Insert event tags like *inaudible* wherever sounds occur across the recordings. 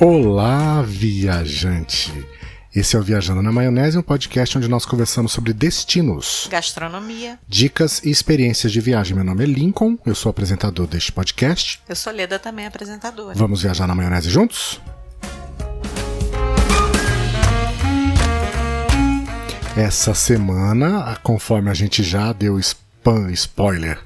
Olá, viajante! Esse é o Viajando na Maionese, um podcast onde nós conversamos sobre destinos, Gastronomia. dicas e experiências de viagem. Meu nome é Lincoln, eu sou apresentador deste podcast. Eu sou Leda, também apresentadora. Vamos viajar na maionese juntos? Essa semana, conforme a gente já deu spam spoiler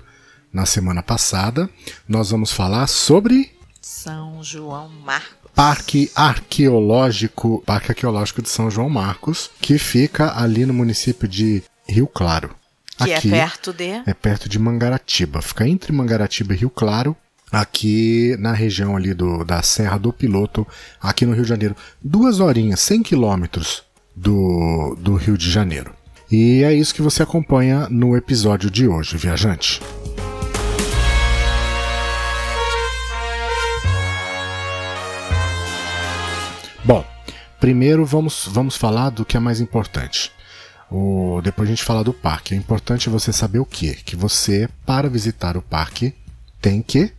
na semana passada, nós vamos falar sobre São João Marcos. Parque Arqueológico, Parque Arqueológico de São João Marcos, que fica ali no município de Rio Claro. Que Aqui é perto de. é perto de Mangaratiba, fica entre Mangaratiba e Rio Claro, aqui na região ali do, da Serra do Piloto, aqui no Rio de Janeiro. Duas horinhas, 100 quilômetros do, do Rio de Janeiro. E é isso que você acompanha no episódio de hoje, viajante. Primeiro vamos, vamos falar do que é mais importante. O, depois a gente fala do parque. É importante você saber o quê? Que você, para visitar o parque, tem que.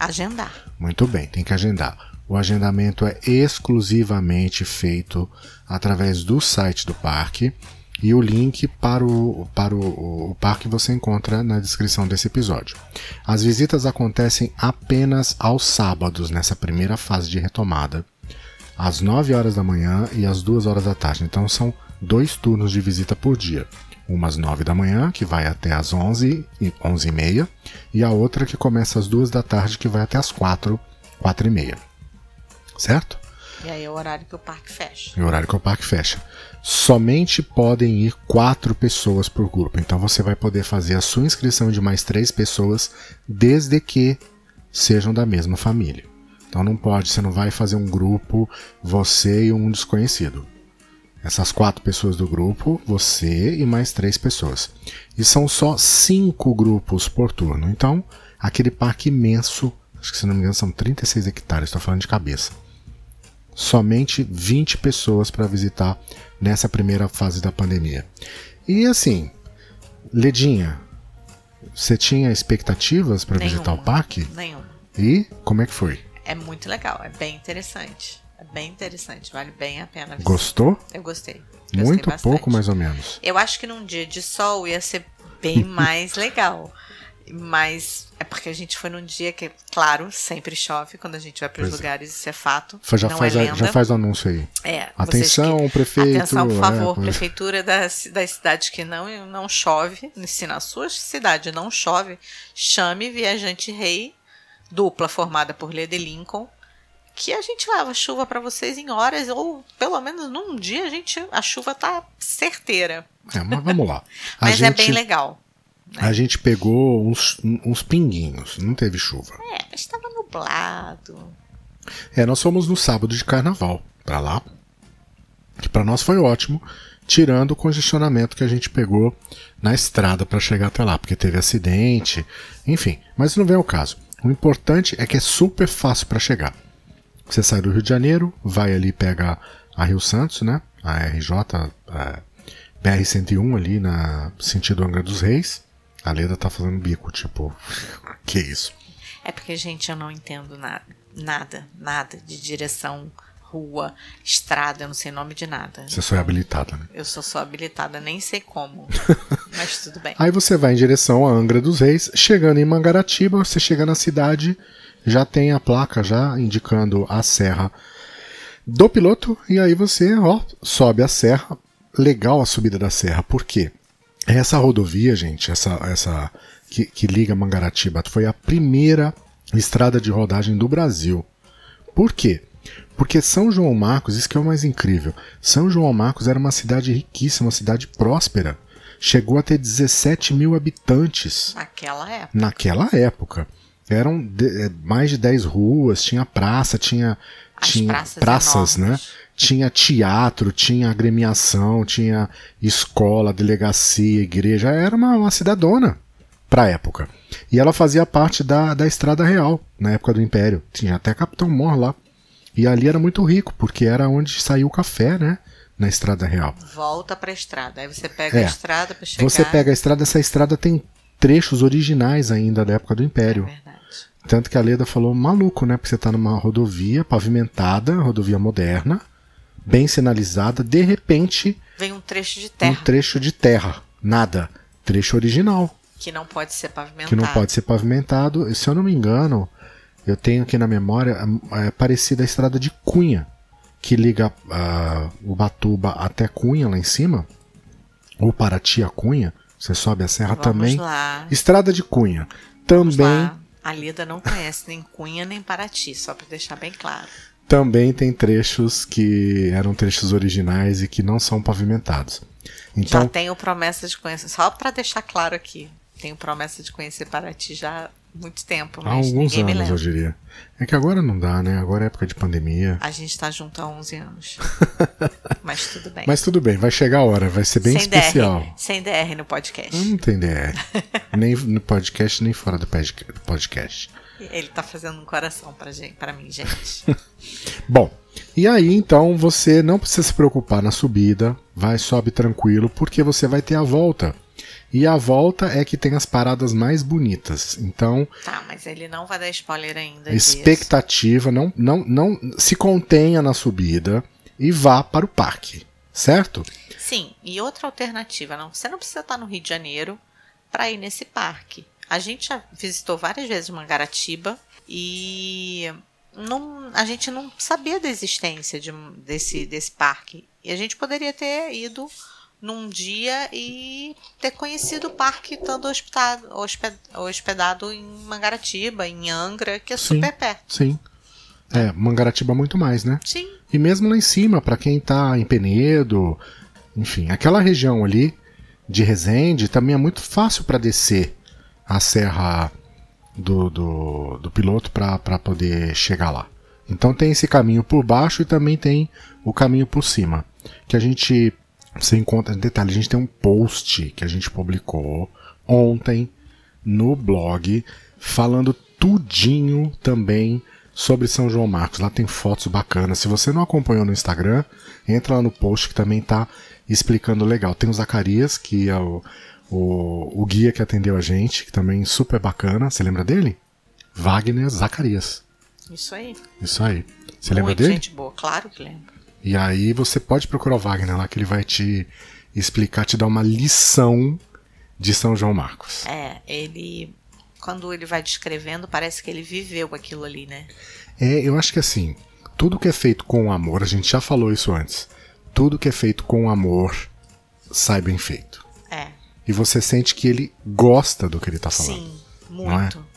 Agendar. Muito bem, tem que agendar. O agendamento é exclusivamente feito através do site do parque. E o link para o, para o, o parque você encontra na descrição desse episódio. As visitas acontecem apenas aos sábados, nessa primeira fase de retomada às 9 horas da manhã e às 2 horas da tarde. Então são dois turnos de visita por dia. Uma às 9 da manhã, que vai até às 11 e 11 e meia, e a outra que começa às 2 da tarde, que vai até às 4, 4 e meia. Certo? E aí é o horário que o parque fecha. É o horário que o parque fecha. Somente podem ir quatro pessoas por grupo. Então você vai poder fazer a sua inscrição de mais três pessoas, desde que sejam da mesma família. Então não pode, você não vai fazer um grupo, você e um desconhecido. Essas quatro pessoas do grupo, você e mais três pessoas. E são só cinco grupos por turno. Então, aquele parque imenso, acho que se não me engano são 36 hectares, estou falando de cabeça. Somente 20 pessoas para visitar nessa primeira fase da pandemia. E assim, Ledinha, você tinha expectativas para visitar o parque? Nenhuma. E como é que foi? É muito legal, é bem interessante. É bem interessante, vale bem a pena visitar. Gostou? Eu gostei. Gostei Muito bastante. pouco, mais ou menos. Eu acho que num dia de sol ia ser bem *laughs* mais legal. Mas é porque a gente foi num dia que, claro, sempre chove quando a gente vai para os é. lugares, isso é fato. Fa- Já faz, é já faz o anúncio aí. É, Atenção, que- prefeito. Atenção, por é, favor, pois- prefeitura das, das cidades que não, não chove, se na sua cidade não chove, chame Viajante Rei, dupla formada por e Lincoln, que a gente leva chuva para vocês em horas, ou pelo menos num dia a, gente, a chuva tá certeira. É, mas vamos lá. *laughs* Mas é gente, bem legal. A gente pegou uns, uns pinguinhos, não teve chuva. É, mas estava nublado. É, nós fomos no sábado de carnaval pra lá. Que pra nós foi ótimo, tirando o congestionamento que a gente pegou na estrada pra chegar até lá, porque teve acidente, enfim. Mas não vem ao caso. O importante é que é super fácil pra chegar. Você sai do Rio de Janeiro, vai ali pega a Rio Santos, né? A RJ, a BR-101 ali na sentido Angra dos Reis. A Leda tá fazendo bico, tipo, *laughs* que isso? É porque, gente, eu não entendo nada. Nada, nada de direção, rua, estrada, eu não sei nome de nada. Você só é habilitada, né? Eu sou só habilitada, nem sei como. *laughs* mas tudo bem. Aí você vai em direção a Angra dos Reis, chegando em Mangaratiba, você chega na cidade, já tem a placa já indicando a serra do piloto, e aí você, ó, sobe a serra. Legal a subida da serra, por quê? Essa rodovia, gente, essa, essa que, que liga Mangaratiba, foi a primeira estrada de rodagem do Brasil. Por quê? Porque São João Marcos, isso que é o mais incrível, São João Marcos era uma cidade riquíssima, uma cidade próspera. Chegou a ter 17 mil habitantes Naquela época. naquela época. Eram de- eh, mais de 10 ruas, tinha praça, tinha, As tinha praças né? enormes. Tinha teatro, tinha agremiação, tinha escola, delegacia, igreja. Era uma, uma cidadona pra época. E ela fazia parte da, da Estrada Real, na época do Império. Tinha até Capitão Mor lá. E ali era muito rico, porque era onde saiu o café, né? Na Estrada Real. Volta pra estrada. Aí você pega É. a estrada pra chegar. Você pega a estrada, essa estrada tem trechos originais ainda da época do Império. É verdade. Tanto que a Leda falou maluco, né? Porque você tá numa rodovia pavimentada, rodovia moderna, bem sinalizada, de repente. Vem um trecho de terra. Um trecho de terra. Nada. Trecho original. Que não pode ser pavimentado. Que não pode ser pavimentado. Se eu não me engano, eu tenho aqui na memória, é parecida a estrada de Cunha, que liga uh, o Batuba até Cunha lá em cima, ou Paraty a Cunha. Você sobe a serra Vamos também. Lá. Estrada de Cunha. Também. A Lida não conhece nem Cunha nem Paraty, só para deixar bem claro. Também tem trechos que eram trechos originais e que não são pavimentados. Então, já tenho promessa de conhecer, só para deixar claro aqui, tenho promessa de conhecer Paraty já muito tempo, há alguns anos eu diria. É que agora não dá, né? Agora é época de pandemia. A gente tá junto há 11 anos. *laughs* Mas tudo bem. Mas tudo bem, vai chegar a hora, vai ser bem sem especial. DR, sem DR no podcast. Não tem DR. *laughs* nem no podcast, nem fora do podcast. Ele tá fazendo um coração pra, gente, pra mim, gente. *laughs* Bom, e aí então você não precisa se preocupar na subida, vai, sobe tranquilo, porque você vai ter a volta. E a volta é que tem as paradas mais bonitas. Então. Tá, mas ele não vai dar spoiler ainda. Expectativa, não, não, não se contenha na subida e vá para o parque, certo? Sim, e outra alternativa, não, você não precisa estar no Rio de Janeiro para ir nesse parque. A gente já visitou várias vezes Mangaratiba e não, a gente não sabia da existência de, desse, desse parque. E a gente poderia ter ido num dia e ter conhecido o parque estando hospedado, hospedado em Mangaratiba, em Angra, que é sim, super perto. Sim. É, Mangaratiba muito mais, né? Sim. E mesmo lá em cima, para quem tá em Penedo, enfim, aquela região ali de Resende também é muito fácil para descer a serra do, do, do piloto para poder chegar lá. Então tem esse caminho por baixo e também tem o caminho por cima. Que a gente você encontra detalhe, a gente tem um post que a gente publicou ontem no blog falando tudinho também sobre São João Marcos. Lá tem fotos bacanas. Se você não acompanhou no Instagram, entra lá no post que também tá explicando legal. Tem o Zacarias, que é o, o, o guia que atendeu a gente, que também é super bacana. Você lembra dele? Wagner Zacarias. Isso aí. Isso aí. Você Muito lembra dele? gente boa, claro que lembro. E aí você pode procurar o Wagner lá, que ele vai te explicar, te dar uma lição de São João Marcos. É, ele. Quando ele vai descrevendo, parece que ele viveu aquilo ali, né? É, eu acho que assim, tudo que é feito com amor, a gente já falou isso antes. Tudo que é feito com amor sai bem feito. É. E você sente que ele gosta do que ele tá falando. Sim, muito, é?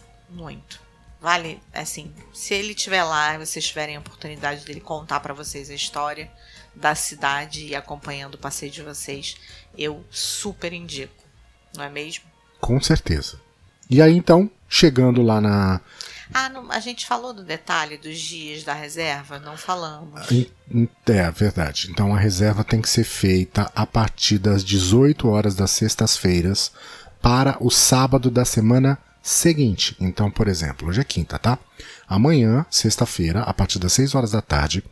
Vale, assim, se ele estiver lá e vocês tiverem a oportunidade dele contar para vocês a história da cidade e acompanhando o passeio de vocês, eu super indico, não é mesmo? Com certeza. E aí então, chegando lá na. Ah, não, a gente falou do detalhe dos dias da reserva? Não falamos. É, verdade. Então a reserva tem que ser feita a partir das 18 horas das sextas-feiras para o sábado da semana seguinte. Então, por exemplo, hoje é quinta, tá? Amanhã, sexta-feira, a partir das 6 horas da tarde,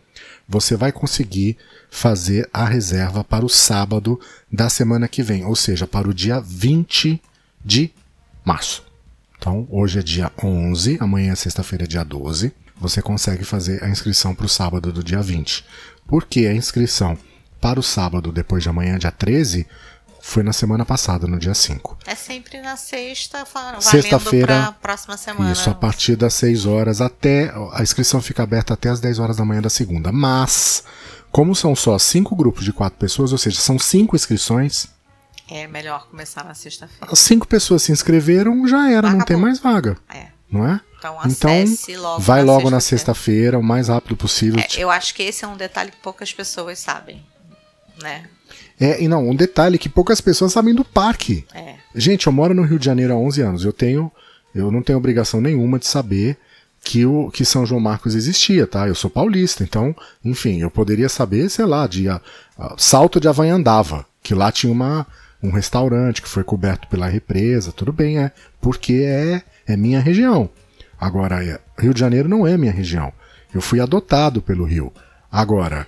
você vai conseguir fazer a reserva para o sábado da semana que vem, ou seja, para o dia 20 de março. Então, hoje é dia 11, amanhã, sexta-feira, é dia 12. Você consegue fazer a inscrição para o sábado do dia 20. Por que a inscrição para o sábado depois de amanhã, dia 13, foi na semana passada, no dia 5. É sempre na sexta, sexta-feira, próxima semana. Isso, a partir das 6 horas até. A inscrição fica aberta até as 10 horas da manhã da segunda. Mas, como são só cinco grupos de quatro pessoas, ou seja, são cinco inscrições. É melhor começar na sexta-feira. As cinco pessoas se inscreveram, já era, Acabou. não tem mais vaga. É. Não é? Então, então logo vai na logo na sexta-feira, o mais rápido possível. É, eu acho que esse é um detalhe que poucas pessoas sabem, né? É, e não, um detalhe que poucas pessoas sabem do parque. É. Gente, eu moro no Rio de Janeiro há 11 anos. Eu tenho, eu não tenho obrigação nenhuma de saber que o que São João Marcos existia, tá? Eu sou paulista, então, enfim, eu poderia saber, sei lá, de a, a, Salto de Avanhandava, que lá tinha uma, um restaurante que foi coberto pela represa, tudo bem, é, porque é, é minha região. Agora, é, Rio de Janeiro não é minha região. Eu fui adotado pelo Rio. Agora,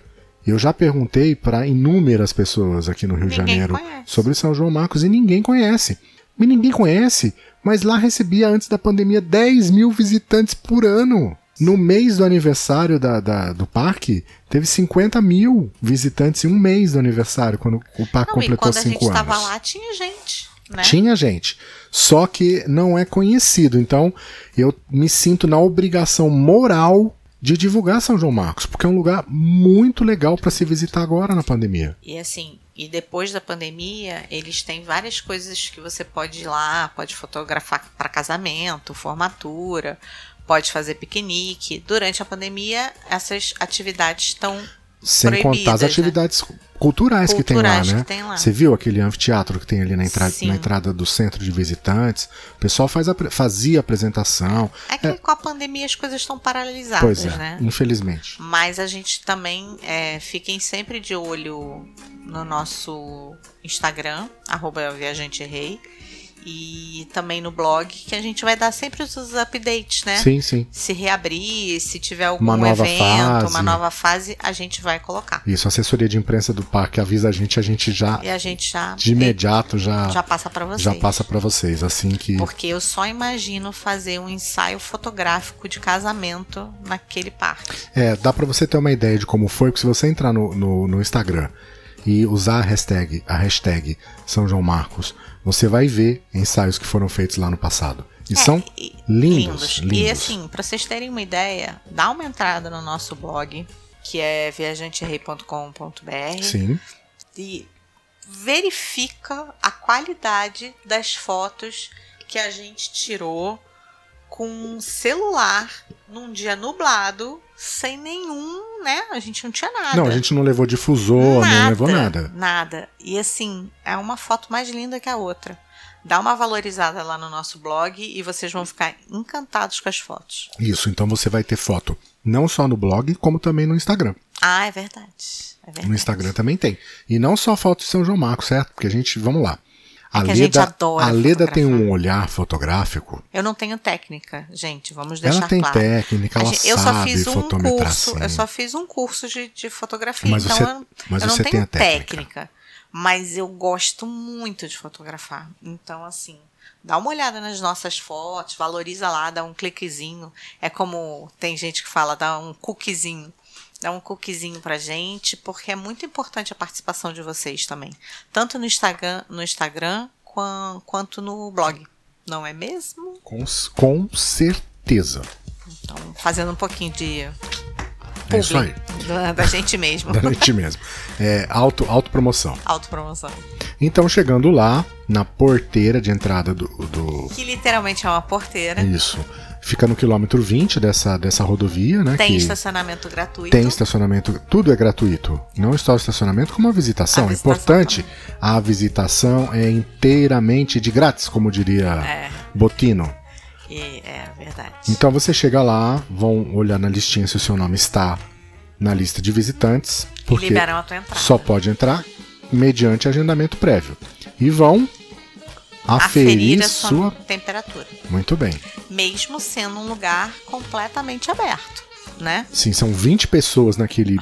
eu já perguntei para inúmeras pessoas aqui no Rio de Janeiro conhece. sobre São João Marcos e ninguém conhece. E ninguém conhece, mas lá recebia antes da pandemia 10 mil visitantes por ano. No mês do aniversário da, da- do parque, teve 50 mil visitantes em um mês do aniversário, quando o parque Não, completou quando a gente 5 anos. estava lá, tinha gente. Né? Tinha gente. Só que não é conhecido. Então, eu me sinto na obrigação moral de divulgar São João Marcos, porque é um lugar muito legal para se visitar agora na pandemia. E assim, e depois da pandemia, eles têm várias coisas que você pode ir lá, pode fotografar para casamento, formatura, pode fazer piquenique. Durante a pandemia, essas atividades estão Sem Proibidas, contar as né? atividades culturais, que tem lá, Culturais né? que tem lá. Você viu aquele anfiteatro que tem ali na, entra- Sim. na entrada do centro de visitantes? O pessoal faz apre- fazia apresentação. É que com a pandemia as coisas estão paralisadas, Pois é, né? infelizmente. Mas a gente também é, fiquem sempre de olho no nosso Instagram, arroba Viajante Rei, e também no blog, que a gente vai dar sempre os updates, né? Sim, sim. Se reabrir, se tiver algum Uma nova evento, fase. uma nova fase, a gente vai colocar. Isso, a assessoria de imprensa do parque avisa a gente, a gente já E a gente já, de imediato já já passa para vocês. já passa para vocês, assim que Porque eu só imagino fazer um ensaio fotográfico de casamento naquele parque. É, dá pra você ter uma ideia de como foi, porque se você entrar no, no, no Instagram e usar a hashtag, a hashtag São João Marcos, você vai ver ensaios que foram feitos lá no passado. E são É, e- lindos, E lindos. assim, pra vocês terem uma ideia, dá uma entrada no nosso blog, que é viajanterei.com.br Sim, e verifica a qualidade das fotos que a gente tirou com um celular num dia nublado, sem nenhum, né? A gente não tinha nada. não, a gente não levou difusor, não levou nada. Nada. E assim, é uma foto mais linda que a outra. Dá uma valorizada lá no nosso blog e vocês vão ficar encantados com as fotos. Isso, então você vai ter foto não só no blog, como também no Instagram. Ah, é verdade. É verdade. No Instagram também tem. E não só foto de São João Marcos, certo? Porque a gente, vamos lá. A É que a gente Leda, adora a Leda tem um olhar fotográfico. Eu não tenho técnica, gente, vamos deixar Ela tem claro. técnica, ela gente- eu só fiz um curso, eu só fiz um curso de, de fotografia, Mas então você- eu, mas eu não tenho tem a técnica. Mas eu gosto muito de fotografar. Então, assim, dá uma olhada nas nossas fotos, valoriza lá, dá um cliquezinho. É como tem gente que fala, dá um cookiezinho. Dá um cookiezinho pra gente, porque é muito importante a participação de vocês também. Tanto no Instagram, no Instagram quan- quanto no blog. Não é mesmo? Com, com certeza. Então, fazendo um pouquinho de É isso aí. da, da gente mesmo. *laughs* Da gente mesmo. É auto, autopromoção. Autopromoção. Então, chegando lá, na porteira de entrada do. do Que literalmente é uma porteira. isso. Fica no quilômetro 20 dessa, dessa rodovia, né? Tem estacionamento gratuito. tem estacionamento. Tudo é gratuito. Não só o estacionamento, como a visitação. A É visitação Importante, a visitação é inteiramente de grátis, como diria É, Botino. e, é verdade. Então você chega lá, vão olhar na listinha se o seu nome está na lista de visitantes, e porque liberam a tua entrada. só pode entrar mediante agendamento prévio. E vão aferir Aferir a sua. sua temperatura. Muito bem. Mesmo sendo um lugar completamente aberto, né? Sim, são 20 pessoas naquele.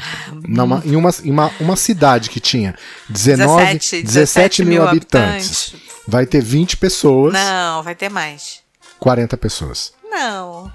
numa- em uma, em uma, uma cidade que tinha 19, 17, 17 mil habitantes. Vai ter 20 pessoas, Não, vai ter mais. 40 pessoas. Não.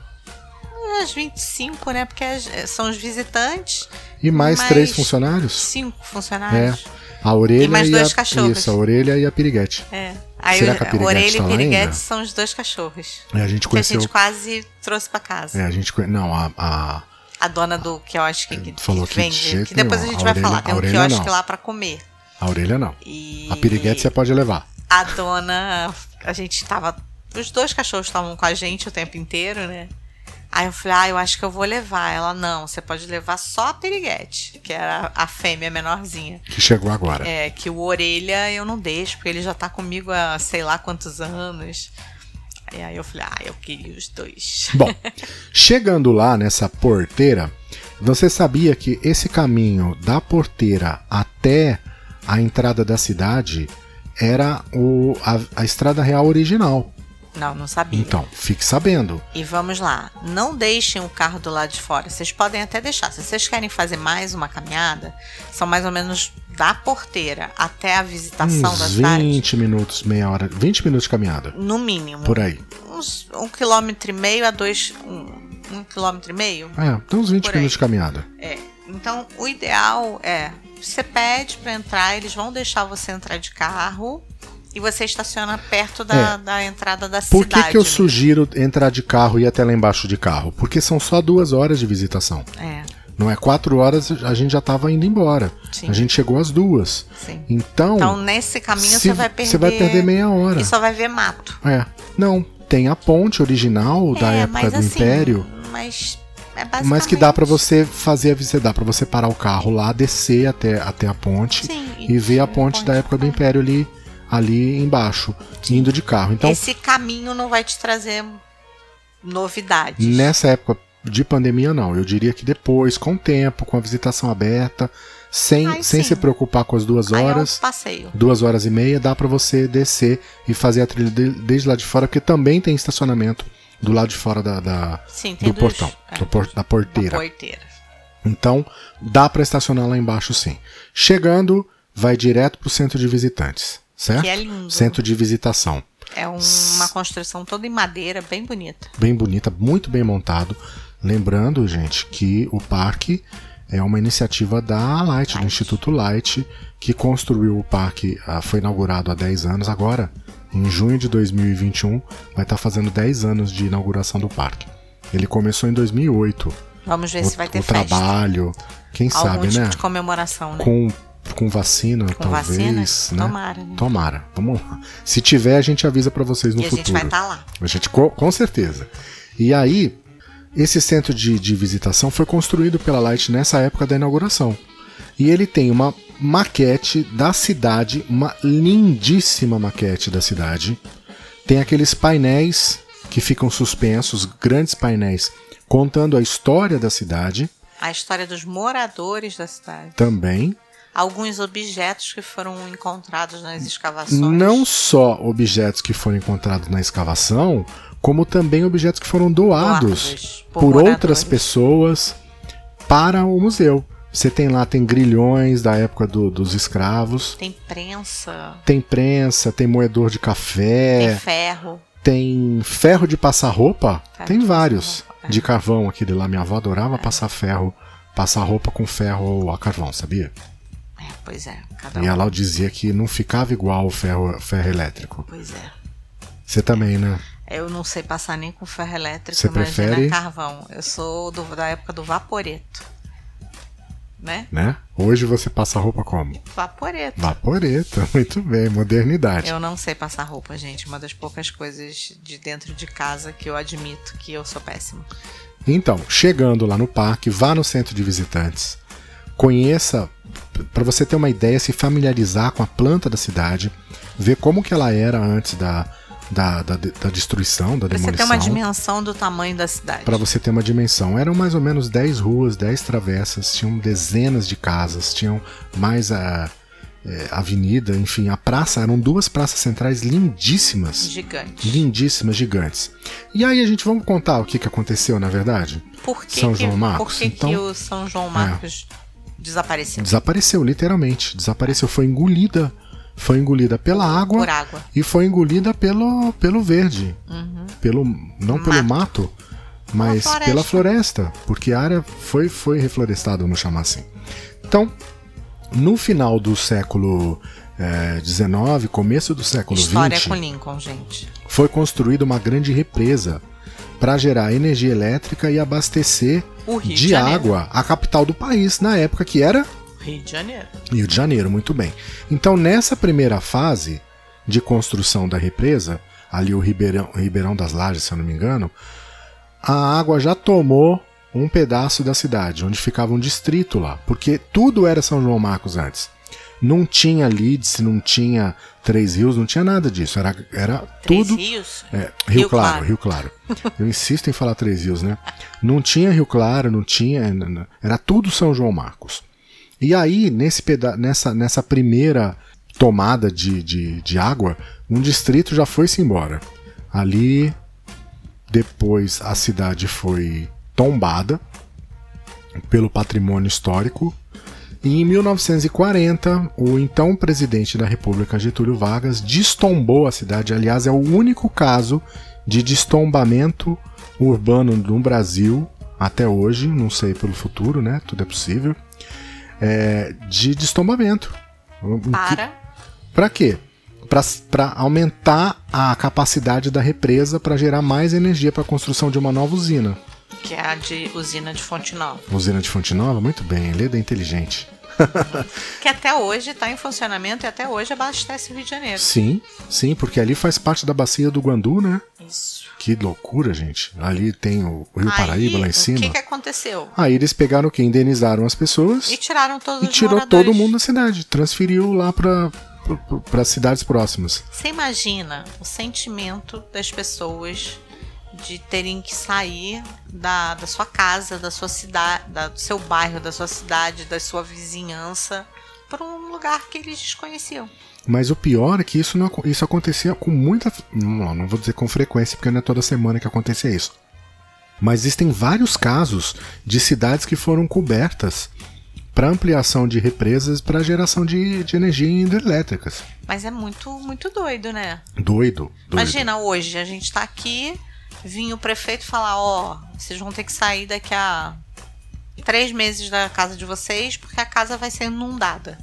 As 25, né? Porque as- são os visitantes, E mais Mais três funcionários? cinco funcionários. A orelha E mais e, dois a, cachorros. Isso, a orelha e a piriguete. É. Aí Será que a Piriguete orelha tá e piriguete ainda? são os dois cachorros. É, a gente Que a conheceu. gente quase trouxe pra casa. É, a gente. Não, a, a- A dona do que eu acho que, que Falou que de vende. Que depois nenhum. a gente A vai orelha- falar. Tem um quiosque não. lá pra comer. a orelha não. E A piriguete você pode levar. a dona. A gente tava. Os dois cachorros estavam com a gente o tempo inteiro, né? Aí eu falei, ah, eu acho que eu vou levar. Ela, não, você pode levar só a piriguete, que era a fêmea menorzinha. Que chegou agora. É, que o orelha eu não deixo, porque ele já tá comigo há sei lá quantos anos. E aí eu falei, ah, eu queria os dois. *laughs* Bom, chegando lá nessa porteira, você sabia que esse caminho da porteira até a entrada da cidade era o, a, a estrada real original. Não, não sabia. Então, fique sabendo. E vamos lá, não deixem o carro do lado de fora. Vocês podem até deixar. Se vocês querem fazer mais uma caminhada, são mais ou menos da porteira até a visitação da Uns cidade. 20 minutos, meia hora. 20 minutos de caminhada. No mínimo. Por aí. Uns um quilômetro e meio a dois. Um, um quilômetro e meio? É, tem uns 20 Por aí. minutos de caminhada. É. Então, o ideal é. Você pede pra entrar, eles vão deixar você entrar de carro e você estaciona perto da, É. da entrada da Por cidade. que, que eu mesmo. sugiro entrar de carro e ir até lá embaixo de carro? Porque são só duas horas de visitação. É, Não é quatro horas, a gente já estava indo embora. Sim. A gente chegou às duas. sim. Então, Então, nesse caminho você vai perder. você vai perder meia hora. E só vai ver mato. É. Não, tem a ponte original da é, época mas do assim, Império. Mas é basicamente. Mas que dá pra você fazer a visita, dá pra você parar o carro lá, descer até, até a ponte Sim, e ver a sim, ponte da época do. Império ali, ali embaixo, indo de carro. Então, Esse caminho não vai te trazer novidades. nessa época de pandemia, não. Eu diria que depois, com o tempo, com a visitação aberta, sem, Aí sem sim. se preocupar com as duas horas, é um passeio. duas horas e meia, dá pra você descer e fazer a trilha de- desde lá de fora, porque também tem estacionamento do lado de fora da, da- Sim, do dos- portão, é, do por- da porteira. porteira. Então, dá para estacionar lá embaixo sim. Chegando, vai direto pro centro de visitantes, certo? Que é lindo. Centro de visitação. É um- uma construção toda em madeira, bem bonita. Bem bonita, muito bem montado. Lembrando, gente, que o parque é uma iniciativa da Light, do Light. Instituto Light, que construiu o parque, ah, foi inaugurado há 10 anos agora. Em junho de 2021, vai estar fazendo 10 anos de inauguração do parque. Ele começou em 2008. Vamos ver o, se vai ter o festa. trabalho, quem Algum sabe, tipo né? de comemoração, né? com, com vacina, Com talvez, vacina? né? Tomara, né? Tomara, vamos lá. Se tiver, a gente avisa pra vocês no e a gente futuro. vai estar lá. A gente, co- com certeza. E aí, esse centro de, de visitação foi construído pela Light nessa época da inauguração. E ele tem uma maquete da cidade, uma lindíssima maquete da cidade. Tem aqueles painéis que ficam suspensos, grandes painéis, contando a história da cidade A história dos moradores da cidade. também. Alguns objetos que foram encontrados nas escavações. Não só objetos que foram encontrados na escavação, como também objetos que foram doados, Doados por por, outras pessoas para o museu. Você tem lá, tem grilhões da época do- dos escravos, Tem prensa, tem prensa, tem moedor de tem café, ferro. tem ferro de passar roupa, Ferro tem de vários. roupa, é. De carvão aquele lá, minha avó adorava passar ferro, passar roupa com ferro a carvão, sabia? É, pois é, cada um. E ela dizia que não ficava igual o ferro, ferro elétrico. Pois é. Você também, né? Eu não sei passar nem com ferro elétrico, Você imagina prefere? carvão. Eu sou do- da época do vaporeto. Né? né? Hoje você passa roupa como? Vaporeto. Vaporeta, *laughs* muito bem, modernidade. Eu não sei passar roupa, gente. Uma das poucas coisas de dentro de casa que eu admito que eu sou péssima. Então, chegando lá no parque, vá no centro de visitantes, conheça, para você ter uma ideia, se familiarizar com a planta da cidade, ver como que ela era antes da, da, da, da destruição, da Pra você ter demolição. uma dimensão do tamanho da cidade. Para você ter uma dimensão. Eram mais ou menos 10 ruas, 10 travessas, tinham dezenas de casas, tinham mais a é, avenida, enfim, a praça, eram duas praças centrais lindíssimas. Gigante. lindíssimas, gigantes. E aí a gente vamos contar o que, que aconteceu, na verdade? Por que, São João Marcos, por que, então? que o São João Marcos desapareceu? Desapareceu, literalmente. Desapareceu, foi engolida. Foi engolida pela água água. e foi engolida pelo, pelo verde. Uhum. Pelo, não pelo mato, mas floresta. pela floresta. Porque a área foi, foi reflorestada, vamos chamar assim. Então, no final do século XIX, começo do século História XX, com Lincoln, gente. foi construída uma grande represa para gerar energia elétrica e abastecer de, água a capital do país, na época que era Rio de Janeiro. Rio de Janeiro, muito bem. Então, nessa primeira fase de construção da represa, ali o Ribeirão, Ribeirão das Lajes, se eu não me engano, a água já tomou um pedaço da cidade, onde ficava um distrito lá, porque tudo era São João Marcos antes. Não tinha Leeds, não tinha Três Rios, não tinha nada disso. Era, era Três tudo. rios? É, Rio, Rio claro, Claro. Rio Claro. Eu insisto em falar Três Rios, né? Não tinha Rio Claro, não tinha. Era tudo São João Marcos. E aí, nesse peda nessa, nessa primeira tomada de, de, de água, um distrito já foi-se embora. Ali, depois a cidade foi tombada pelo patrimônio histórico. E em 1940, o então presidente da República, Getúlio Vargas, destombou a cidade. Aliás, é o único caso de destombamento urbano no Brasil até hoje, não sei pelo futuro, né? Tudo é possível. É, de destombamento. Para. Para quê? Para aumentar a capacidade da represa para gerar mais energia para a construção de uma nova usina. Que é a de usina de Fonte Nova. Usina de Fonte Nova? Muito bem, Leda é inteligente. que até hoje está em funcionamento e até hoje abastece o Rio de Janeiro. Sim, sim, porque ali faz parte da bacia do Guandu, né? Isso. Que loucura, gente. Ali tem o Rio Aí, Paraíba lá em O cima. que, que aconteceu? Aí eles pegaram o que? Indenizaram as pessoas E tiraram todos e os tirou moradores. todo mundo da cidade. Transferiu lá para para cidades próximas. Você imagina o sentimento das pessoas de terem que sair da, da sua casa, da sua cidade, da- do seu bairro, da sua cidade, da sua vizinhança, para um lugar que eles desconheciam. Mas o pior é que isso, não, isso acontecia com muita. Não, não vou dizer com frequência, porque não é toda semana que acontecia isso. Mas existem vários casos de cidades que foram cobertas para ampliação de represas para geração de, de energia hidrelétricas. Mas é muito, muito doido, né? Doido. doido. Imagina hoje, a gente tá aqui, vinha o prefeito falar, ó, vocês vão ter que sair daqui a três meses da casa de vocês, porque a casa vai ser inundada.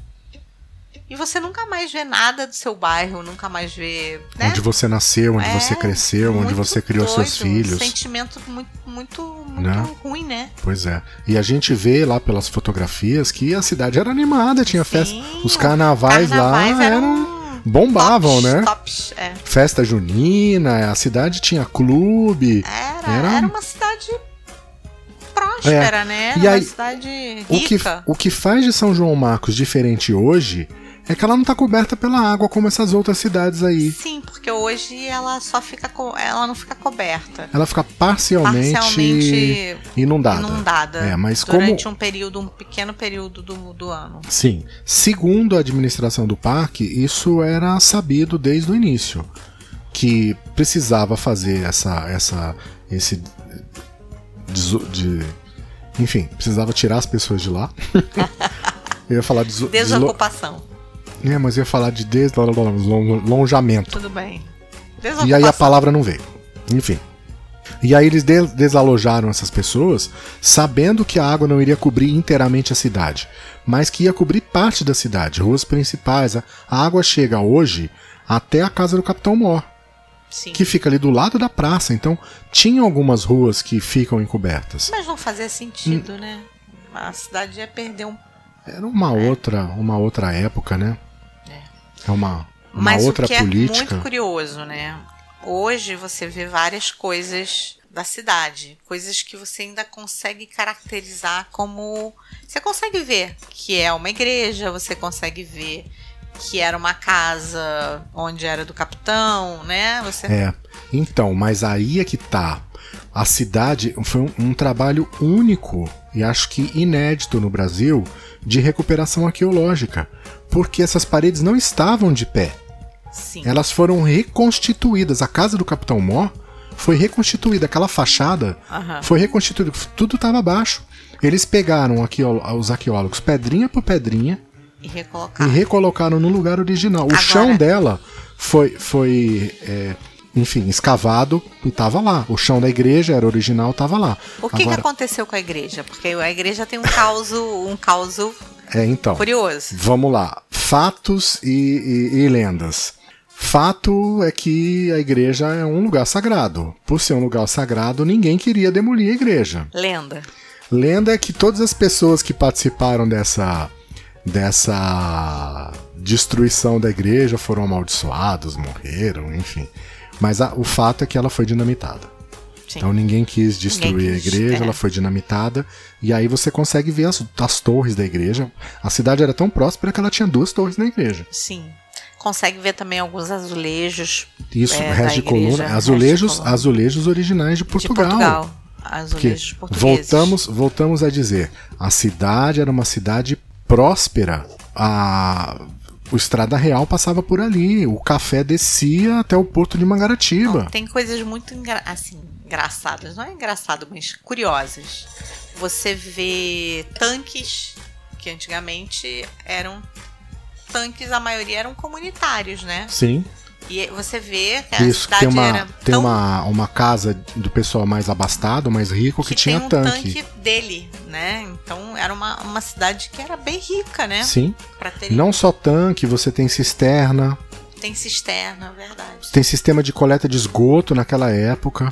E você nunca mais vê nada do seu bairro, nunca mais vê. Né? Onde você nasceu, onde É, você cresceu, onde você criou seus doido, filhos. Um sentimento muito, muito, muito Né? ruim, né? Pois é. E a gente vê lá pelas fotografias que a cidade era animada, tinha festa. Sim, Os carnavais, Carnavais lá eram. Bombavam, tops, né? Tops, é. Festa junina, a cidade tinha clube. Era, Era- era... uma cidade próspera, né? Era E aí, uma cidade O que, rica. o que faz de São João Marcos diferente hoje é que ela não tá coberta pela água como essas outras cidades aí. Sim, porque hoje ela só fica ela não fica coberta. Ela fica parcialmente, Parcialmente inundada. inundada. É, mas durante como- um período, um pequeno período do, do ano. Sim. Segundo a administração do parque, isso era sabido desde o início. Que precisava fazer essa. essa esse. deso- De, enfim, precisava tirar as pessoas de lá. *laughs* eu ia falar de. Desocupação. É, mas eu ia falar de desalojamento. Tudo bem. E aí a palavra não veio. Enfim. E aí eles de- desalojaram essas pessoas, sabendo que a água não iria cobrir inteiramente a cidade, mas que ia cobrir parte da cidade, ruas principais. A, água chega hoje até a casa do Capitão Mor, Sim. que fica ali do lado da praça. Então, tinha algumas ruas que ficam encobertas. Mas não fazia sentido, né? A cidade ia perder um. Era uma outra, uma outra época, né? É uma, uma Mas outra o que política. é muito curioso, né? Hoje você vê várias coisas da cidade, coisas que você ainda consegue caracterizar como. Você consegue ver que é uma igreja, você consegue ver que era uma casa onde era do capitão, né? Você É. Então, mas aí é que tá. A cidade foi um, um trabalho único e acho que inédito no Brasil de recuperação arqueológica, porque essas paredes não estavam de pé. sim. Elas foram reconstituídas. A casa do Capitão Mó foi reconstituída, aquela fachada foi reconstituída, tudo estava abaixo. Eles pegaram arqueó- os arqueólogos pedrinha por pedrinha E e recolocar. recolocaram no lugar original. O Agora- chão dela foi, foi é, enfim, escavado e tava lá. O chão da igreja era original, tava lá. O que, que Agora, aconteceu com a igreja? Porque a igreja tem um caso, um caso é, então, curioso. vamos lá. Fatos e, e- e lendas. Fato é que a igreja é um lugar sagrado. Por ser um lugar sagrado, ninguém queria demolir a igreja. Lenda. Lenda é que todas as pessoas que participaram dessa dessa destruição da igreja foram amaldiçoados, morreram, enfim. Mas a- o fato é que ela foi dinamitada. Sim. Então ninguém quis destruir Ninguém a quis, igreja, é. ela foi dinamitada. E aí você consegue ver as, as torres da igreja. A cidade era tão próspera que ela tinha duas torres na igreja. Sim. Consegue ver também alguns azulejos Isso, É, resto de coluna, resto de azulejos, coluna. azulejos originais de de Portugal. Portugal. Porque Azulejos portugueses. voltamos, voltamos a dizer, a cidade era uma cidade próspera. A, o Estrada Real passava por ali, o café descia até o porto de Mangaratiba. Não, tem coisas muito engra assim, engraçadas, não é engraçado, mas curiosas. Você vê tanques que antigamente eram tanques, a maioria eram comunitários, né? Sim. E você vê que a Isso, cidade tem uma, era tem tão uma, uma casa do pessoal mais abastado, mais rico, que, tinha tem um tanque. dele, né? Então era uma, uma cidade que era bem rica, né? Sim. Ter Não só tanque, você tem cisterna, tem cisterna, verdade. tem sistema de coleta de esgoto naquela época.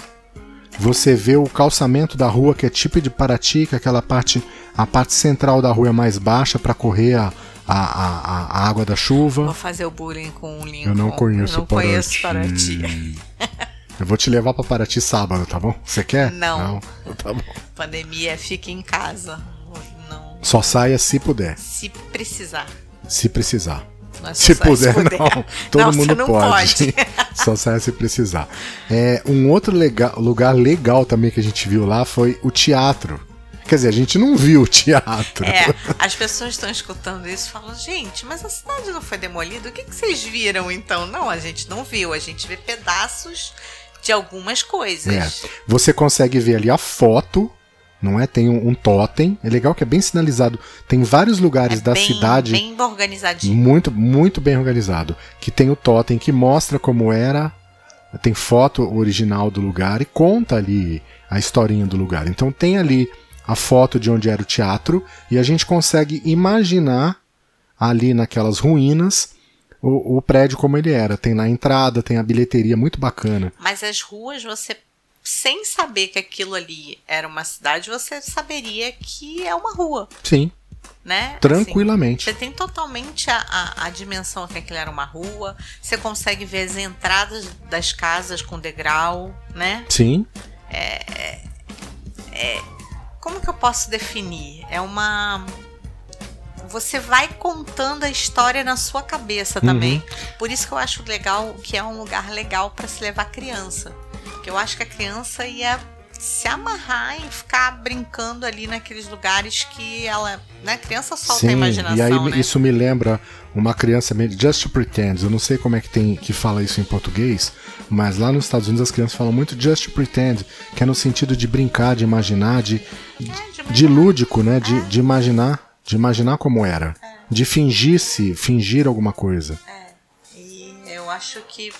Você vê o calçamento da rua, que é tipo de Paraty, que é aquela parte, a parte central da rua é mais baixa para correr a, a, a, a água da Vou chuva. fazer o bullying com o Lincoln. Eu não conheço Eu não conheço Paraty. Paraty. *laughs* Eu vou te levar para Paraty sábado, tá bom? Você quer? Não. Não. Tá bom. Pandemia, fique em casa. Não, Só saia se puder, se precisar. se precisar. É Se sair puder, não. Todo Não, mundo não pode. pode. *laughs* Só sai se precisar. É, um outro lega- lugar legal também que a gente viu lá foi o teatro. Quer dizer, a gente não viu o teatro. É, *laughs* as pessoas estão escutando isso e falam, gente, mas a cidade não foi demolida? O que, que vocês viram então? Não, a gente não viu, a gente vê pedaços de algumas coisas. É. Você consegue ver ali a foto, não é? Tem um, um totem. É legal que é bem sinalizado. Tem vários lugares É da bem, cidade Bem organizadinho. muito, muito bem organizado. Que tem o totem que mostra como era. Tem foto original do lugar e conta ali a historinha do lugar. Então tem ali a foto de onde era o teatro e a gente consegue imaginar ali naquelas ruínas o, o prédio como ele era. Tem na entrada, tem a bilheteria muito bacana. Mas as ruas, você, sem saber que aquilo ali era uma cidade, você saberia que é uma rua, Sim, né? Assim, tranquilamente. Você tem totalmente a, a, a dimensão que aquilo era uma rua. Você consegue ver as entradas das casas com degrau, né? Sim, Como que eu posso definir? É uma. Você vai contando a história na sua cabeça também. Por isso que eu acho legal que é um lugar legal para se levar criança. Porque eu acho que a criança ia se amarrar e ficar brincando ali naqueles lugares que ela. Né? A criança solta sim. a imaginação. e aí né? isso me lembra uma criança meio- Just to Pretend. Eu não sei como é que tem que fala isso em português, mas lá nos Estados Unidos as crianças falam muito Just Pretend, que é no sentido de brincar, de imaginar, de, É, de- lúdico, né? De, de imaginar, de imaginar como era, de fingir-se, fingir alguma coisa. E eu acho que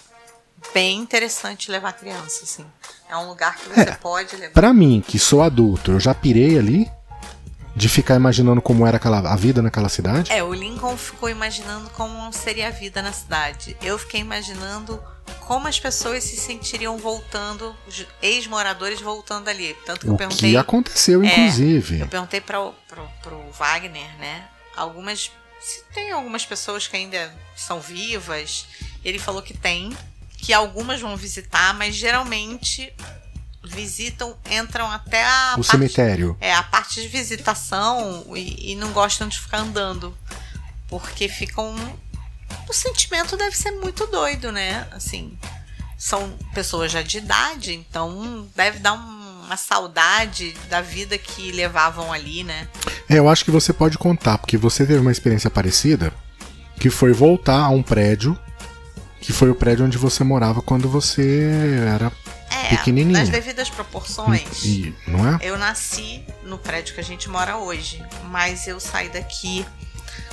bem interessante levar criança, assim. É um lugar que você pode levar. Pra mim, que sou adulto, eu já pirei ali de ficar imaginando como era aquela, a vida naquela cidade. É, o Lincoln ficou imaginando como seria a vida na cidade. Eu fiquei imaginando como as pessoas se sentiriam voltando, os ex-moradores voltando ali. Tanto que eu o perguntei. que aconteceu, É, inclusive. Eu perguntei para o Wagner, né? Algumas. Se tem algumas pessoas que ainda são vivas. Ele falou que tem. Que algumas vão visitar, mas geralmente visitam, entram até a o parte- cemitério. é, a parte de visitação e, e não gostam de ficar andando. Porque ficam. O sentimento deve ser muito doido, né? Assim, são pessoas já de idade, então deve dar um- uma saudade da vida que levavam ali, né? É, eu acho que você pode contar, porque você teve uma experiência parecida, que foi voltar a um prédio, que foi o prédio onde você morava quando você era É, Pequenininha. nas devidas proporções. e, não é? Eu nasci no prédio que a gente mora hoje, mas eu saí daqui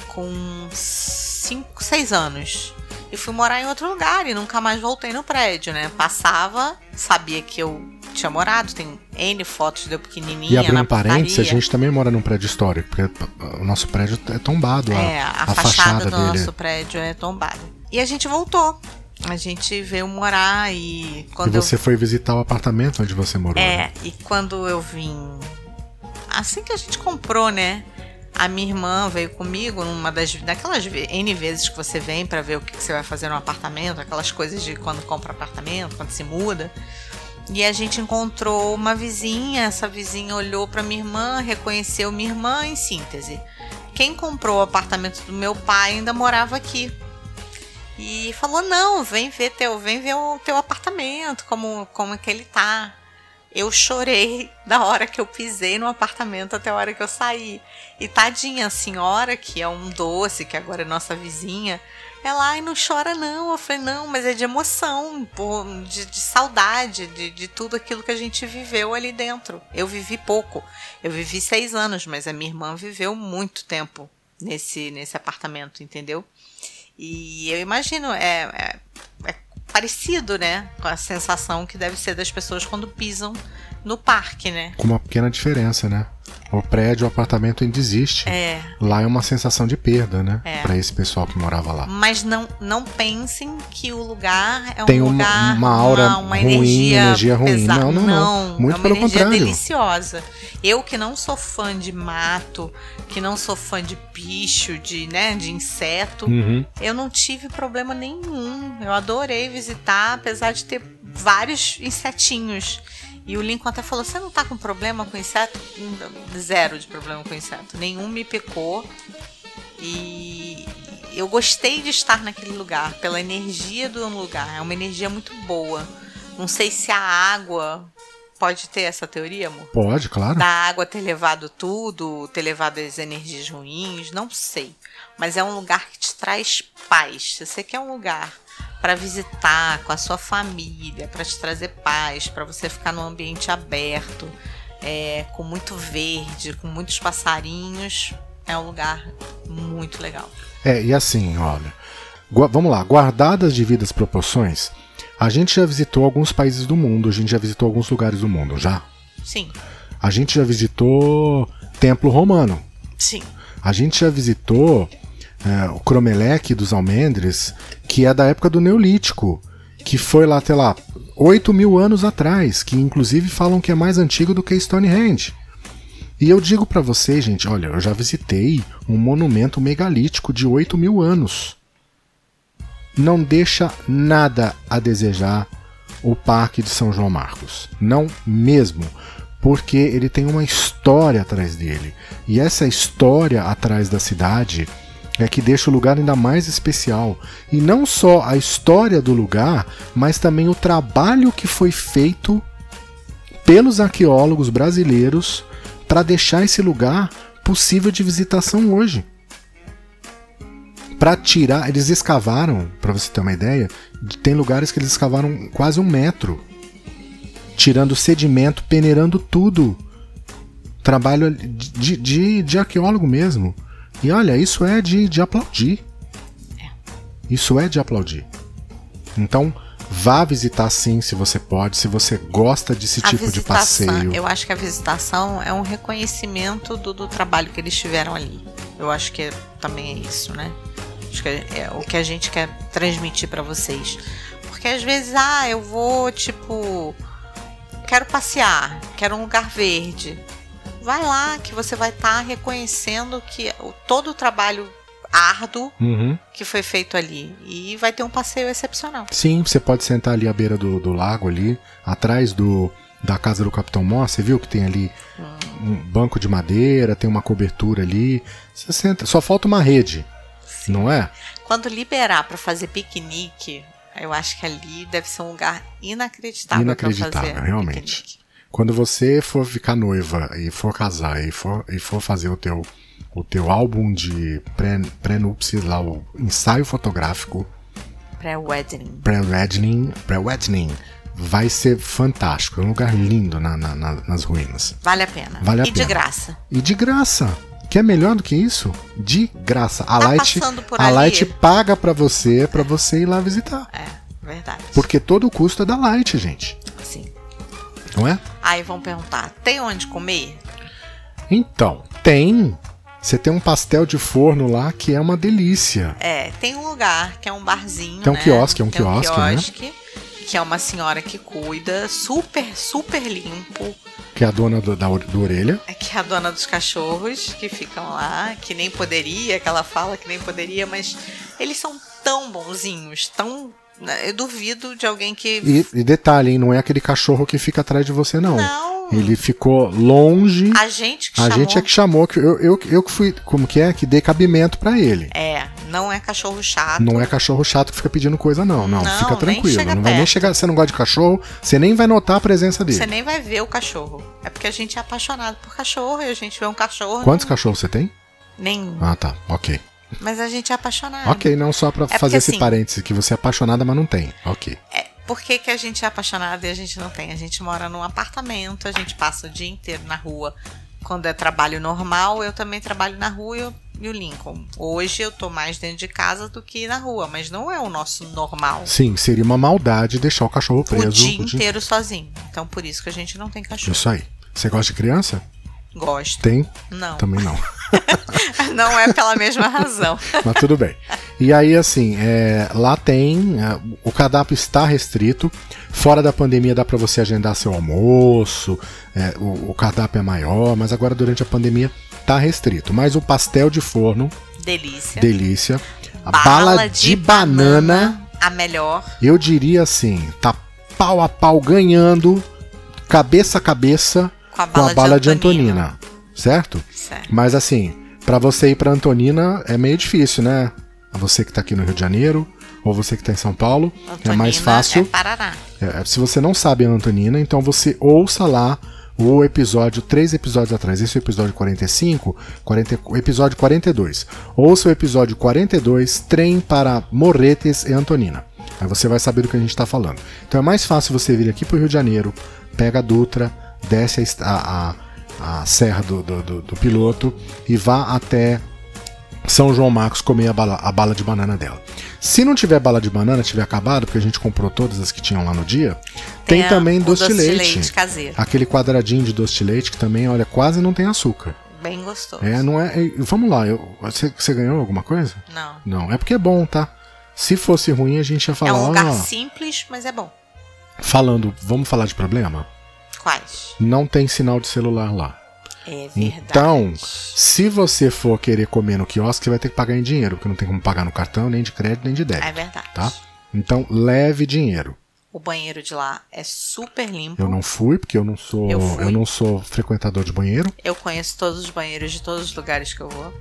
com 5, 6 anos. E fui morar em outro lugar e nunca mais voltei no prédio, né? Passava, sabia que eu tinha morado, tem N fotos de eu E pequenininha abrir na um parênteses, a gente também mora num prédio histórico, porque o nosso prédio é tombado, a, É, a, a fachada, fachada do dele. nosso prédio é tombada. E a gente voltou. A gente veio morar e E quando eu você foi visitar o apartamento onde você morou. né? É, e quando eu vim. Assim que a gente comprou, né? A minha irmã veio comigo numa das daquelas N vezes que você vem pra ver o que, que você vai fazer no apartamento, aquelas coisas de quando compra apartamento, quando se muda. E a gente encontrou uma vizinha, essa vizinha olhou pra minha irmã, reconheceu minha irmã em síntese. Quem comprou o apartamento do meu pai ainda morava aqui. E falou: "Não, vem ver teu, vem ver o teu apartamento, como como é que ele tá". Eu chorei *laughs* da hora que eu pisei no apartamento até a hora que eu saí. E tadinha, a senhora, que é um doce, que agora é nossa vizinha, ela, ai, não chora não. Eu falei, não, mas é de emoção, de, de saudade, de, de tudo aquilo que a gente viveu ali dentro. Eu vivi pouco. Eu vivi seis anos, mas a minha irmã viveu muito tempo nesse, nesse apartamento, entendeu? E eu imagino, é, é, é parecido, né? Com a sensação que deve ser das pessoas quando pisam no parque, né? Com uma pequena diferença, né? O prédio, o apartamento ainda existe. É. Lá é uma sensação de perda, né? É. Pra esse pessoal que morava lá. Mas não, não pensem que o lugar é um Tem uma- lugar. uma aura uma, uma ruim, energia, energia ruim. pesada. Não, não, não. Muito é uma pelo energia contrário. deliciosa. Eu que não sou fã de mato, que não sou fã de bicho, de, né, de inseto, Uhum. eu não tive problema nenhum. Eu adorei visitar, apesar de ter vários insetinhos. E o Lincoln até falou: Você não tá com problema com inseto? Zero de problema com inseto. Nenhum me picou. E eu gostei de estar naquele lugar, pela energia do lugar. É uma energia muito boa. Não sei se a água. Pode ter essa teoria, amor? Pode, claro. da água ter levado tudo, ter levado as energias ruins, não sei. Mas é um lugar que te traz paz. Se você quer um lugar para visitar com a sua família, para te trazer paz, para você ficar num ambiente aberto, é, com muito verde, com muitos passarinhos, é um lugar muito legal. É, e assim, olha. vamos lá, guardadas as devidas proporções, a gente já visitou alguns países do mundo, a gente já visitou alguns lugares do mundo, já. Sim, A gente já visitou Templo Romano. sim. A gente já visitou é, o Cromeleque dos Almendres, que é da época do Neolítico, que foi lá, sei lá, 8 mil anos atrás, que inclusive falam que é mais antigo do que Stonehenge. E eu digo pra vocês, gente, olha, eu já visitei um monumento megalítico de 8 mil anos. Não deixa nada a desejar o Parque de São João Marcos. Não mesmo. Porque ele tem uma história atrás dele. E essa história atrás da cidade é que deixa o lugar ainda mais especial. E não só a história do lugar, mas também o trabalho que foi feito pelos arqueólogos brasileiros para deixar esse lugar possível de visitação hoje. Para tirar, eles escavaram, para você ter uma ideia, tem lugares que eles escavaram quase um metro, tirando sedimento, peneirando tudo. Trabalho de, de, de arqueólogo mesmo. E olha, isso é de, de aplaudir. Isso é de aplaudir. Então, vá visitar sim, se você pode, se você gosta desse A tipo de passeio. eu acho que a visitação é um reconhecimento do, do trabalho que eles tiveram ali. Eu acho que é- também é isso, né? Acho que é, é o que a gente quer transmitir pra vocês. Porque às vezes, ah, eu vou, tipo, quero passear, quero um lugar verde. Vai lá que você vai estar reconhecendo que o- todo o trabalho árduo Uhum. que foi feito ali. E vai ter um passeio excepcional. Sim, você pode sentar ali à beira do, do lago ali, atrás do da casa do Capitão Moss, você viu que tem ali um banco de madeira, tem uma cobertura ali. Você senta, só falta uma rede, não é? Quando liberar pra fazer piquenique, eu acho que ali deve ser um lugar inacreditável, Inacreditável, realmente. piquenique. Quando você for ficar noiva e for casar e for, e for fazer o teu o teu álbum de pré- pré-núpcias lá, o ensaio fotográfico Pré-wedding. pré-wedding, pré-wedding, vai ser fantástico. É um lugar lindo na- na- na- nas ruínas. Vale a pena. Vale a e de pena. graça. E de graça. Que é melhor do que isso? De graça. A Tá Light, passando por a ali. Light paga pra você, pra você ir lá visitar. É, verdade. Porque todo o custo é da Light, gente. Não é? Aí vão perguntar: tem onde comer? Então, tem. Você tem um pastel de forno lá que é uma delícia. É, tem um lugar que é um barzinho. Tem um né? quiosque, é um Tem quiosque, né? quiosque, Que é uma senhora que cuida, super, super limpo. Que é a dona do, da, do orelha. É que é a dona dos cachorros que ficam lá, que nem poderia, que ela fala que nem poderia, mas eles são tão bonzinhos, tão. Né, Eu duvido de alguém que. E, e detalhe, hein, não é aquele cachorro que fica atrás de você, não. Não. Ele ficou longe. A gente que A chamou. gente é que chamou, que eu, eu, eu que fui, como que é? Que dei cabimento pra ele. É, Não é cachorro chato. Não é cachorro chato que fica pedindo coisa, não. Não, Não, fica tranquilo. Não vai nem chegar. Você não gosta de cachorro, você nem vai notar a presença dele. Você nem vai ver o cachorro. É porque a gente é apaixonado por cachorro e a gente vê um cachorro. Quantos não- cachorros você tem? Nenhum. Ah, tá. Ok. Mas a gente é apaixonado. Ok, não só pra porque, fazer esse assim- parêntese que você é apaixonada, mas não tem. Ok. É, por que, que a gente é apaixonado e a gente não tem? A gente mora num apartamento, a gente passa o dia inteiro na rua. Quando é trabalho normal, eu também trabalho na rua e, eu- e o Lincoln. Hoje eu tô mais dentro de casa do que na rua, mas não é o nosso normal. Sim, seria uma maldade deixar o cachorro preso o dia inteiro sozinho. Então por isso que a gente não tem cachorro. Isso aí. Você gosta de criança? Gosto. Tem? Não. Também não. *laughs* Não é pela mesma razão. Mas tudo bem. E aí, assim, é, lá tem. é, o cardápio está restrito. Fora da pandemia dá para você agendar seu almoço. é, o, o cardápio é maior, mas agora durante a pandemia tá restrito. Mas o pastel de forno, Delícia. delícia. A bala, de, banana, a melhor. eu diria assim, tá pau a pau ganhando, cabeça a cabeça Com a com bala, a bala de Antonina. Antonina. Certo? Certo. Mas assim, pra você ir pra Antonina é meio difícil, né? Você que tá aqui no Rio de Janeiro, ou você que tá em São Paulo, é mais Antonina fácil. É Paraná. É, se você não sabe a Antonina, então você ouça lá o episódio, três episódios atrás. Esse é o episódio 45, 40, o episódio 42. Ouça o episódio 42, Trem para Morretes e Antonina. Aí você vai saber do que a gente tá falando. Então é mais fácil você vir aqui pro Rio de Janeiro, pega a Dutra, desce a, a, a, serra do, do, do- do piloto e vá até são João Marcos comer a bala, a bala de banana dela. Se não tiver bala de banana, tiver acabado, porque a gente comprou todas as que tinham lá no dia, tem, a- também o doce de doce de leite. leite caseiro. Aquele quadradinho de doce de leite que também, olha, quase não tem açúcar. Bem gostoso. É, não é. é, Vamos lá, eu, você, você ganhou alguma coisa? Não. Não, é porque é bom, tá? Se fosse ruim, a gente ia É falar. um lugar ó, simples, mas é bom. falando, vamos falar de problema? Quais? Não tem sinal de celular lá. É verdade. Então, se você for querer comer no quiosque, você vai ter que pagar em dinheiro, porque não tem como pagar no cartão, nem de crédito, nem de débito. É verdade. tá? Então, leve dinheiro. O banheiro de lá é super limpo. Eu não fui, porque eu não sou, Eu eu, não sou frequentador de banheiro. Eu conheço todos os banheiros de todos os lugares que eu vou.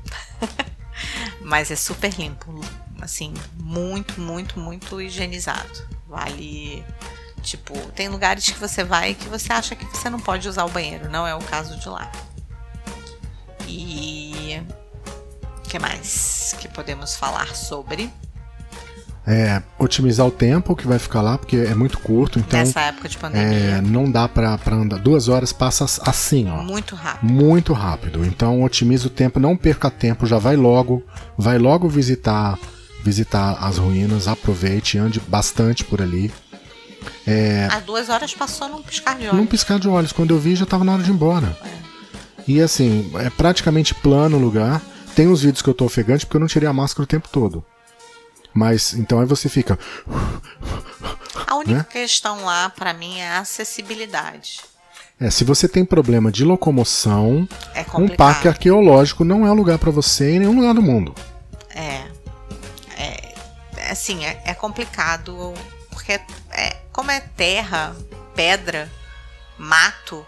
*laughs* Mas é super limpo. Assim, muito, muito, muito higienizado. Vale. Tipo, tem lugares que você vai que você acha que você não pode usar o banheiro. Não é o caso de lá. E. O que mais que podemos falar sobre? É, otimizar o tempo que vai ficar lá, porque é muito curto, então nessa época de é, pandemia? não dá pra, pra andar. Duas horas passa assim, ó. muito rápido. Muito rápido. Então otimiza o tempo, não perca tempo, já vai logo, vai logo visitar visitar as ruínas, aproveite, ande bastante por ali. As duas horas passou num piscar de Num olhos. piscar de olhos, quando eu vi já tava na hora de ir embora. E assim, é praticamente plano o lugar. Tem uns vídeos que eu tô ofegante porque eu não tirei a máscara o tempo todo. Mas então aí você fica. A única né? questão lá, pra mim, é a acessibilidade. É, se você tem problema de locomoção, É um parque arqueológico não é lugar pra você em nenhum lugar do mundo. É. É. é Assim, é, é complicado. Porque é, como é terra, pedra, mato,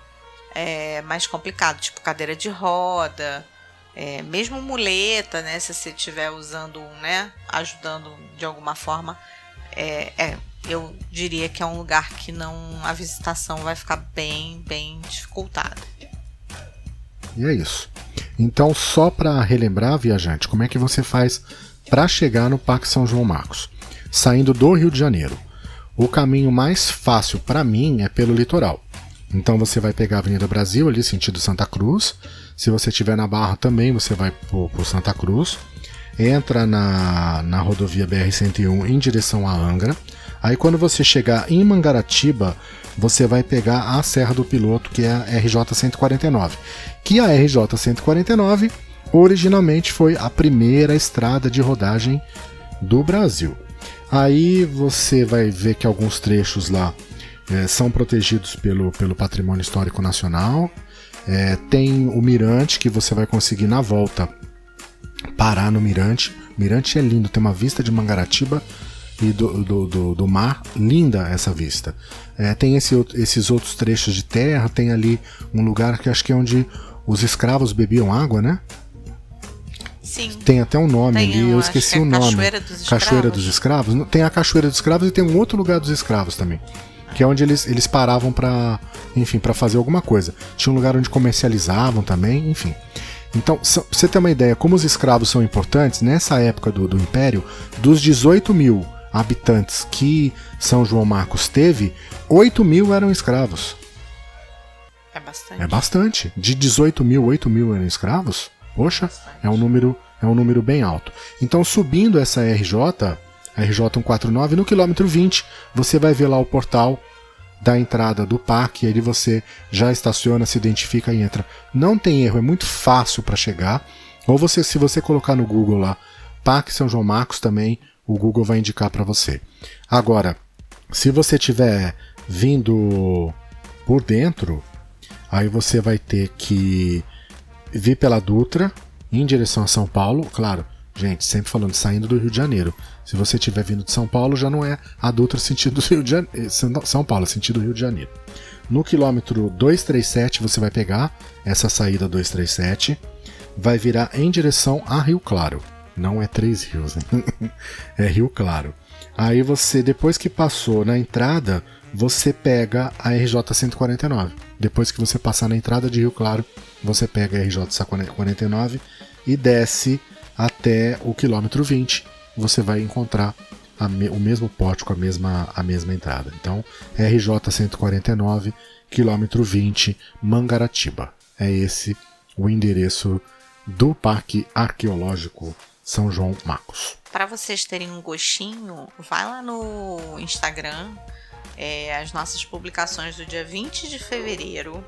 é mais complicado. Tipo, cadeira de roda. é, mesmo muleta, né? Se você estiver usando, né? Ajudando de alguma forma. É, é, eu diria que é um lugar que não. A visitação vai ficar bem, bem dificultada. E é isso. Então, só para relembrar, viajante, como é que você faz para chegar no Parque São João Marcos? Saindo do Rio de Janeiro. O caminho mais fácil para mim é pelo litoral. Então você vai pegar a Avenida Brasil ali sentido Santa Cruz. Se você estiver na Barra também, você vai por, Santa Cruz. Entra na, na rodovia BR-101 em direção a Angra. Aí quando você chegar em Mangaratiba, você vai pegar a Serra do Piloto, que é a RJ-149. Que a RJ-149 originalmente foi a primeira estrada de rodagem do Brasil. Aí você vai ver que alguns trechos lá eh, são protegidos pelo, pelo Patrimônio Histórico Nacional. Eh, tem o Mirante, que você vai conseguir na volta parar no Mirante. Mirante é lindo, tem uma vista de Mangaratiba e do, do, do, do mar, linda essa vista. É, tem esse, esses outros trechos de terra, tem ali um lugar que acho que é onde os escravos bebiam água, né? Sim. Tem até um nome Tem ali, eu acho esqueci que é o nome. Cachoeira dos Cachoeira Escravos. dos Escravos. Tem a Cachoeira dos Escravos e tem um outro lugar dos escravos também. Que é onde eles, eles paravam pra, enfim, para fazer alguma coisa. Tinha um lugar onde comercializavam também, enfim. Então, pra você ter uma ideia, como os escravos são importantes, nessa época do, do Império, dos 18 mil habitantes que São João Marcos teve, 8 mil eram escravos. É bastante. É bastante. De 18 mil, 8 mil eram escravos? Poxa, é um número, é um número bem alto. Então, subindo essa RJ, a RJ 149, no quilômetro 20, você vai ver lá o portal da entrada do parque, e aí você já estaciona, se identifica e entra. Não tem erro, é muito fácil para chegar. Ou você, se você colocar no Google lá, Parque São João Marcos também, o Google vai indicar para você. Agora, se você tiver vindo por dentro, aí você vai ter que vir pela Dutra em direção a São Paulo, claro. Gente, sempre falando, saindo do Rio de Janeiro. Se você estiver vindo de São Paulo, já não é a Dutra sentido Rio de Janeiro, São Paulo, é sentido Rio de Janeiro. No quilômetro 237 você vai pegar essa saída 237, vai virar em direção a Rio Claro. Não é Três Rios, hein? *laughs* é Rio Claro. Aí você, depois que passou na entrada, você pega a RJ 149. Depois que você passar na entrada de Rio Claro, você pega a RJ 149 e desce até o quilômetro 20. Você vai encontrar me- o mesmo pórtico, a mesma, a mesma entrada. Então, RJ 149, quilômetro 20, Mangaratiba. É esse o endereço do Parque Arqueológico São João Marcos. Para vocês terem um gostinho, vai lá no Instagram, é, as nossas publicações do dia 20 de fevereiro,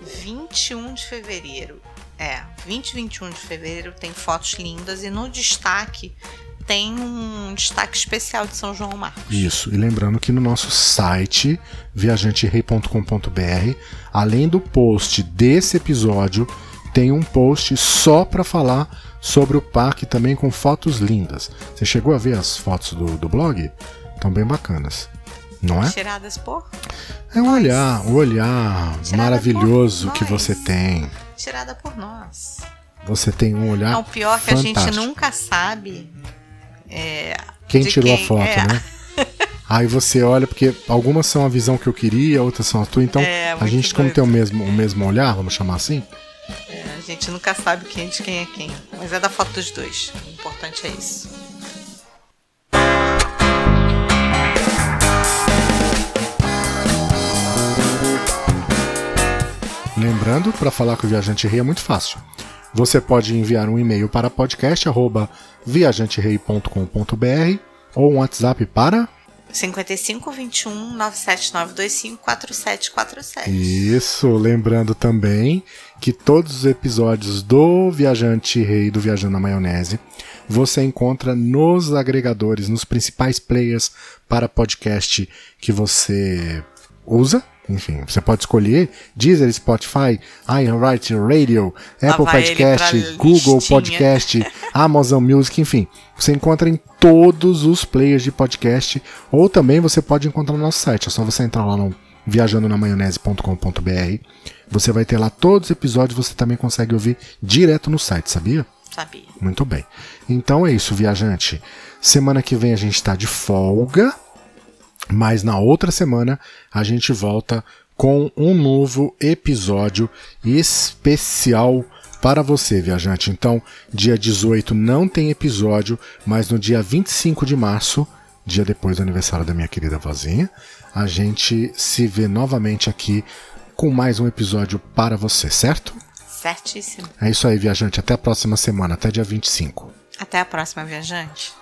21 de fevereiro, é, 20 e 21 de fevereiro tem fotos lindas e no destaque tem um destaque especial de São João Marcos. Isso, e lembrando que no nosso site, viajanterei.com.br, além do post desse episódio, tem um post só para falar sobre o parque também com fotos lindas. Você chegou a ver as fotos do, do blog? Estão bem bacanas, não é? Tiradas por? É um olhar, um olhar Tirada maravilhoso que nós. você tem. Tirada por nós. Você tem um olhar. Não, o pior é que a gente nunca sabe é, Quem tirou a quem- foto, é. né? *laughs* Aí você olha, porque algumas são a visão que eu queria, outras são a tua. Então, É, a gente, como doido. tem o mesmo, o mesmo olhar, vamos chamar assim, É, a gente nunca sabe quem é de quem é quem. Mas é da foto dos dois. O importante é isso. Lembrando, para falar com o Viajante Rei é muito fácil. Você pode enviar um e-mail para podcast@viajanterei.com.br ou um WhatsApp para 55 21 97925 4747. Isso, lembrando também que todos os episódios do Viajante Rei do Viajando na Maionese você encontra nos agregadores, nos principais players para podcast que você usa. Enfim, você pode escolher Deezer, Spotify, iHeartRadio, Radio, Apple Podcast, Google listinha. Podcast, *laughs* Amazon Music, enfim. Você encontra em todos os players de podcast ou também você pode encontrar no nosso site. É só você entrar lá no viajandonamaionese.com.br. Você vai ter lá todos os episódios, você também consegue ouvir direto no site, sabia? Sabia. Muito bem. Então é isso, viajante. Semana que vem a gente está de folga, mas na outra semana a gente volta com um novo episódio especial para você, viajante. Então, dia 18 não tem episódio, mas no dia 25 de março, dia depois do aniversário da minha querida vozinha, a gente se vê novamente aqui com mais um episódio para você, certo? Certíssimo. É isso aí, viajante. Até a próxima semana, até dia 25. Até a próxima, viajante.